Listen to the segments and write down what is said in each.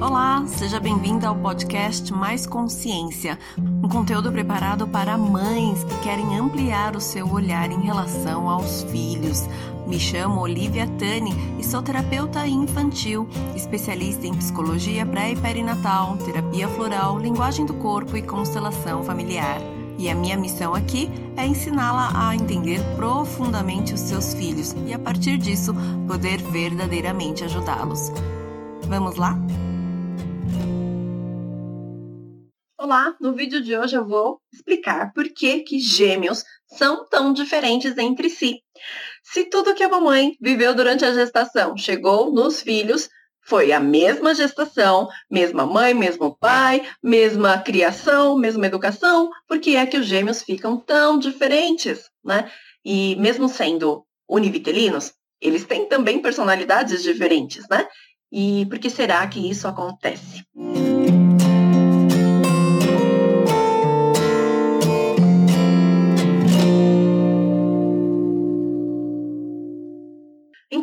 Olá, seja bem-vinda ao podcast Mais Consciência, um conteúdo preparado para mães que querem ampliar o seu olhar em relação aos filhos. Me chamo Olivia Tani e sou terapeuta infantil, especialista em psicologia pré e perinatal, terapia floral, linguagem do corpo e constelação familiar. E a minha missão aqui é ensiná-la a entender profundamente os seus filhos e, a partir disso, poder verdadeiramente ajudá-los. Vamos lá? Olá, no vídeo de hoje eu vou explicar por que, que gêmeos são tão diferentes entre si. Se tudo que a mamãe viveu durante a gestação chegou nos filhos, foi a mesma gestação, mesma mãe, mesmo pai, mesma criação, mesma educação, por que é que os gêmeos ficam tão diferentes, né? E mesmo sendo univitelinos, eles têm também personalidades diferentes, né? E por que será que isso acontece?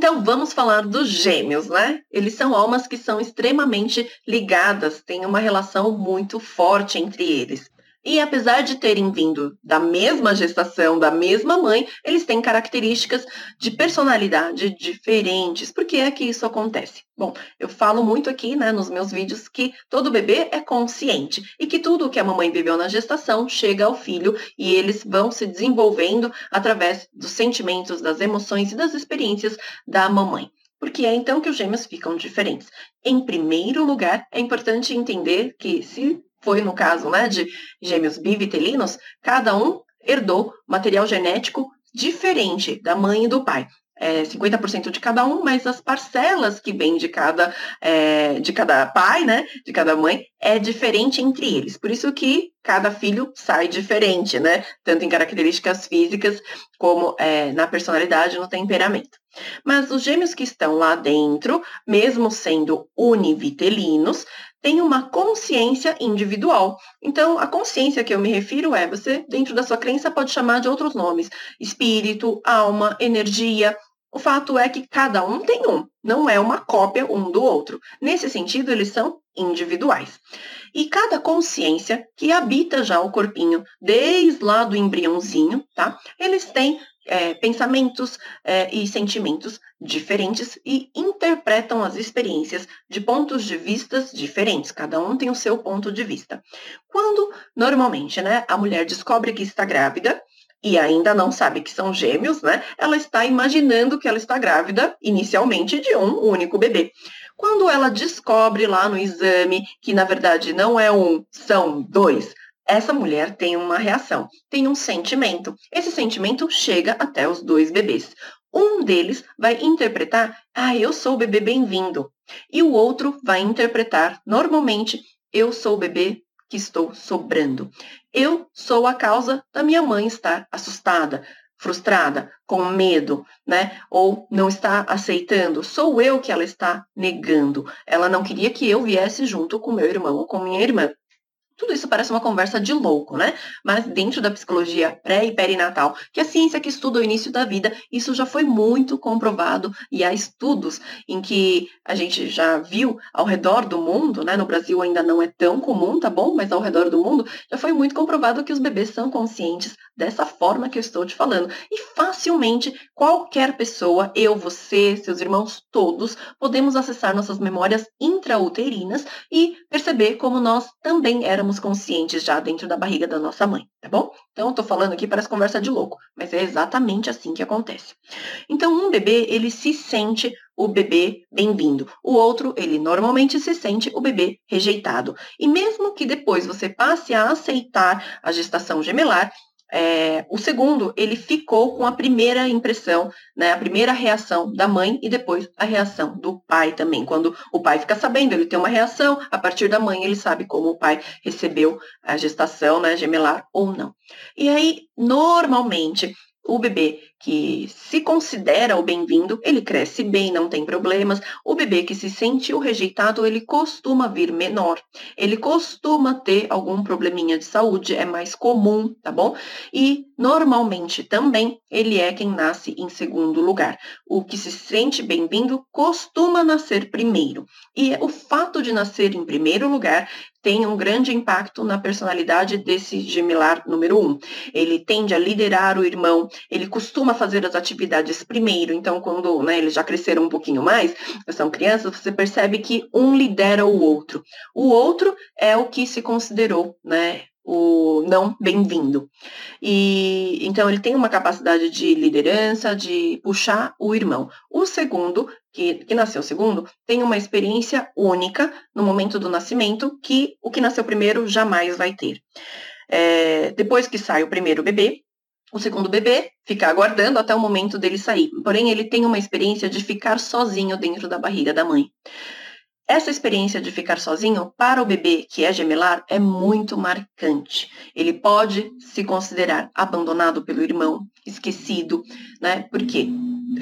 Então vamos falar dos gêmeos, né? Eles são almas que são extremamente ligadas, têm uma relação muito forte entre eles. E apesar de terem vindo da mesma gestação, da mesma mãe, eles têm características de personalidade diferentes. Por que é que isso acontece? Bom, eu falo muito aqui, né, nos meus vídeos que todo bebê é consciente e que tudo o que a mamãe viveu na gestação chega ao filho e eles vão se desenvolvendo através dos sentimentos, das emoções e das experiências da mamãe. Porque é então que os gêmeos ficam diferentes. Em primeiro lugar, é importante entender que se foi no caso né, de gêmeos bivitelinos, cada um herdou material genético diferente da mãe e do pai. É, 50% de cada um, mas as parcelas que vêm de cada, é, de cada pai, né, de cada mãe, é diferente entre eles. Por isso que cada filho sai diferente, né, tanto em características físicas como é, na personalidade, no temperamento. Mas os gêmeos que estão lá dentro, mesmo sendo univitelinos, tem uma consciência individual. Então, a consciência que eu me refiro é você, dentro da sua crença, pode chamar de outros nomes: espírito, alma, energia. O fato é que cada um tem um, não é uma cópia um do outro. Nesse sentido, eles são individuais. E cada consciência que habita já o corpinho, desde lá do embriãozinho, tá? Eles têm é, pensamentos é, e sentimentos diferentes e interpretam as experiências de pontos de vistas diferentes. Cada um tem o seu ponto de vista. Quando, normalmente, né, a mulher descobre que está grávida, e ainda não sabe que são gêmeos, né? Ela está imaginando que ela está grávida inicialmente de um único bebê. Quando ela descobre lá no exame que na verdade não é um, são dois, essa mulher tem uma reação, tem um sentimento. Esse sentimento chega até os dois bebês. Um deles vai interpretar, ah, eu sou o bebê bem-vindo. E o outro vai interpretar, normalmente, eu sou o bebê que estou sobrando. Eu sou a causa da minha mãe estar assustada, frustrada, com medo, né? Ou não está aceitando. Sou eu que ela está negando. Ela não queria que eu viesse junto com meu irmão ou com minha irmã. Tudo isso parece uma conversa de louco, né? Mas dentro da psicologia pré e perinatal, que é a ciência que estuda o início da vida, isso já foi muito comprovado e há estudos em que a gente já viu ao redor do mundo, né? No Brasil ainda não é tão comum, tá bom? Mas ao redor do mundo já foi muito comprovado que os bebês são conscientes dessa forma que eu estou te falando. E facilmente qualquer pessoa, eu, você, seus irmãos, todos, podemos acessar nossas memórias intrauterinas e perceber como nós também éramos estamos conscientes já dentro da barriga da nossa mãe, tá bom? Então, eu tô falando aqui parece conversa de louco, mas é exatamente assim que acontece. Então, um bebê, ele se sente o bebê bem-vindo. O outro, ele normalmente se sente o bebê rejeitado. E mesmo que depois você passe a aceitar a gestação gemelar, é, o segundo, ele ficou com a primeira impressão, né, a primeira reação da mãe e depois a reação do pai também. Quando o pai fica sabendo, ele tem uma reação, a partir da mãe ele sabe como o pai recebeu a gestação né, gemelar ou não. E aí, normalmente, o bebê que se considera o bem-vindo, ele cresce bem, não tem problemas. O bebê que se sentiu rejeitado, ele costuma vir menor. Ele costuma ter algum probleminha de saúde, é mais comum, tá bom? E normalmente também ele é quem nasce em segundo lugar. O que se sente bem-vindo costuma nascer primeiro. E o fato de nascer em primeiro lugar tem um grande impacto na personalidade desse gemelar número um. Ele tende a liderar o irmão, ele costuma fazer as atividades primeiro, então quando né, eles já cresceram um pouquinho mais, são crianças, você percebe que um lidera o outro. O outro é o que se considerou, né, o não bem-vindo. E então ele tem uma capacidade de liderança, de puxar o irmão. O segundo, que, que nasceu segundo, tem uma experiência única no momento do nascimento que o que nasceu primeiro jamais vai ter. É, depois que sai o primeiro bebê, o segundo bebê fica aguardando até o momento dele sair. Porém, ele tem uma experiência de ficar sozinho dentro da barriga da mãe. Essa experiência de ficar sozinho para o bebê que é gemelar é muito marcante. Ele pode se considerar abandonado pelo irmão, esquecido, né? Porque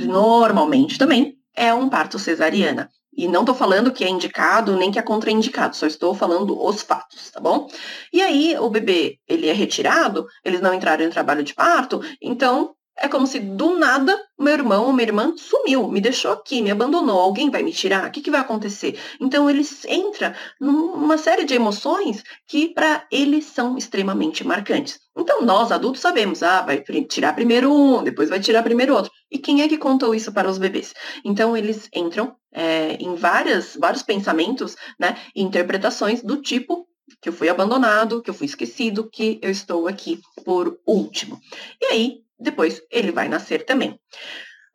normalmente também é um parto cesariana. E não estou falando que é indicado nem que é contraindicado, só estou falando os fatos, tá bom? E aí o bebê, ele é retirado, eles não entraram em trabalho de parto, então é como se do nada meu irmão ou minha irmã sumiu, me deixou aqui, me abandonou, alguém vai me tirar, o que, que vai acontecer? Então ele entra numa série de emoções que para eles são extremamente marcantes. Então nós adultos sabemos, ah, vai tirar primeiro um, depois vai tirar primeiro outro. E quem é que contou isso para os bebês? Então eles entram é, em várias, vários pensamentos, né, e interpretações do tipo que eu fui abandonado, que eu fui esquecido, que eu estou aqui por último. E aí depois ele vai nascer também.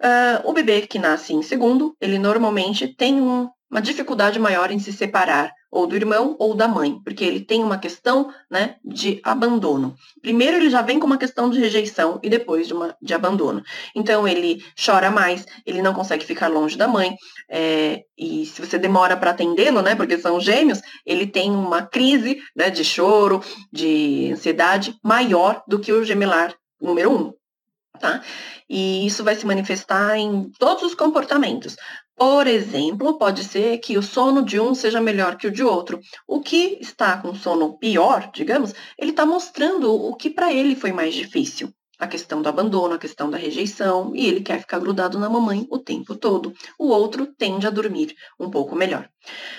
Uh, o bebê que nasce em segundo, ele normalmente tem um, uma dificuldade maior em se separar ou do irmão ou da mãe, porque ele tem uma questão né, de abandono. Primeiro ele já vem com uma questão de rejeição e depois de, uma, de abandono. Então ele chora mais, ele não consegue ficar longe da mãe, é, e se você demora para atendê-lo, né, porque são gêmeos, ele tem uma crise né, de choro, de ansiedade maior do que o gemelar número um tá? E isso vai se manifestar em todos os comportamentos. Por exemplo, pode ser que o sono de um seja melhor que o de outro. O que está com sono pior, digamos, ele está mostrando o que para ele foi mais difícil. A questão do abandono, a questão da rejeição, e ele quer ficar grudado na mamãe o tempo todo. O outro tende a dormir um pouco melhor.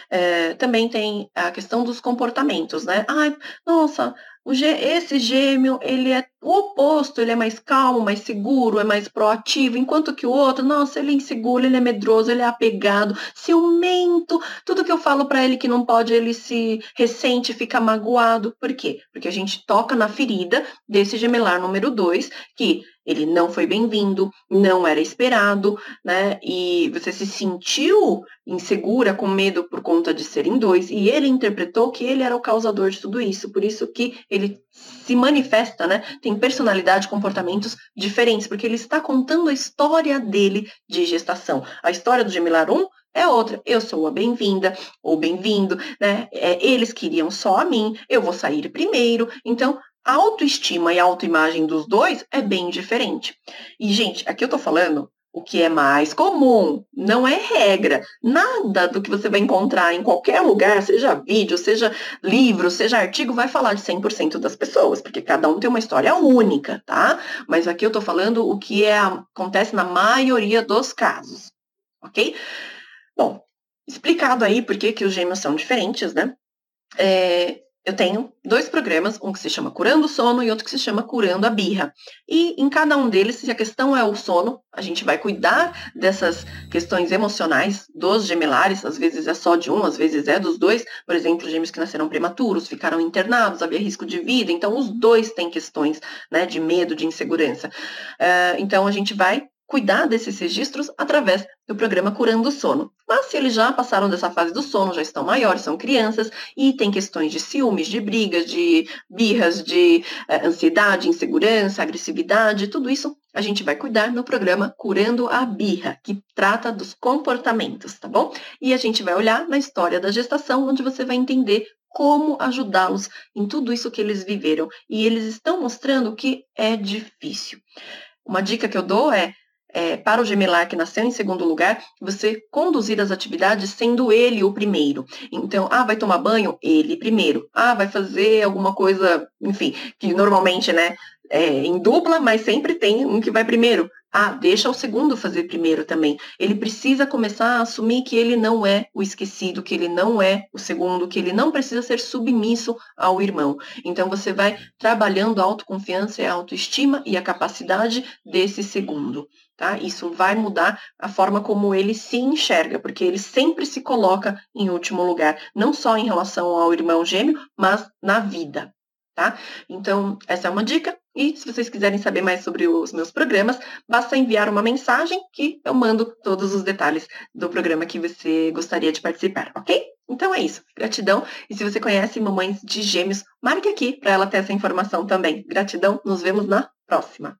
É, também tem a questão dos comportamentos, né? Ai, nossa, esse gêmeo, ele é o oposto, ele é mais calmo, mais seguro, é mais proativo, enquanto que o outro, nossa, ele é inseguro, ele é medroso, ele é apegado, ciumento, tudo que eu falo para ele que não pode, ele se ressente, fica magoado. Por quê? Porque a gente toca na ferida desse gemelar número 2, que ele não foi bem-vindo, não era esperado, né? E você se sentiu insegura, com medo por conta de serem dois, e ele interpretou que ele era o causador de tudo isso, por isso que ele se manifesta, né? Tem personalidade, comportamentos diferentes, porque ele está contando a história dele de gestação. A história do gemelar 1 é outra. Eu sou a bem-vinda ou bem-vindo, né? É, eles queriam só a mim, eu vou sair primeiro. Então, a autoestima e a autoimagem dos dois é bem diferente. E, gente, aqui eu tô falando o que é mais comum, não é regra. Nada do que você vai encontrar em qualquer lugar, seja vídeo, seja livro, seja artigo, vai falar de 100% das pessoas, porque cada um tem uma história única, tá? Mas aqui eu tô falando o que é, acontece na maioria dos casos, ok? Bom, explicado aí por que, que os gêmeos são diferentes, né? É, eu tenho dois programas, um que se chama Curando o Sono e outro que se chama Curando a Birra. E em cada um deles, se a questão é o sono, a gente vai cuidar dessas questões emocionais dos gemelares, às vezes é só de um, às vezes é dos dois. Por exemplo, gêmeos que nasceram prematuros, ficaram internados, havia risco de vida, então os dois têm questões né, de medo, de insegurança. Uh, então a gente vai cuidar desses registros através do programa Curando o Sono. Mas se eles já passaram dessa fase do sono, já estão maiores, são crianças e tem questões de ciúmes, de brigas, de birras, de eh, ansiedade, insegurança, agressividade, tudo isso a gente vai cuidar no programa Curando a Birra, que trata dos comportamentos, tá bom? E a gente vai olhar na história da gestação, onde você vai entender como ajudá-los em tudo isso que eles viveram. E eles estão mostrando que é difícil. uma dica que eu dou é, é, para o gemelar que nasceu em segundo lugar, você conduzir as atividades sendo ele o primeiro. Então, ah, vai tomar banho? Ele primeiro. Ah, vai fazer alguma coisa, enfim, que normalmente, né, é, em dupla, mas sempre tem um que vai primeiro. Ah, deixa o segundo fazer primeiro também. Ele precisa começar a assumir que ele não é o esquecido, que ele não é o segundo, que ele não precisa ser submisso ao irmão. Então você vai trabalhando a autoconfiança e a autoestima e a capacidade desse segundo. Tá? Isso vai mudar a forma como ele se enxerga, porque ele sempre se coloca em último lugar, não só em relação ao irmão gêmeo, mas na vida. Tá? Então, essa é uma dica. E se vocês quiserem saber mais sobre os meus programas, basta enviar uma mensagem que eu mando todos os detalhes do programa que você gostaria de participar, ok? Então é isso. Gratidão. E se você conhece mamães de gêmeos, marque aqui para ela ter essa informação também. Gratidão. Nos vemos na próxima.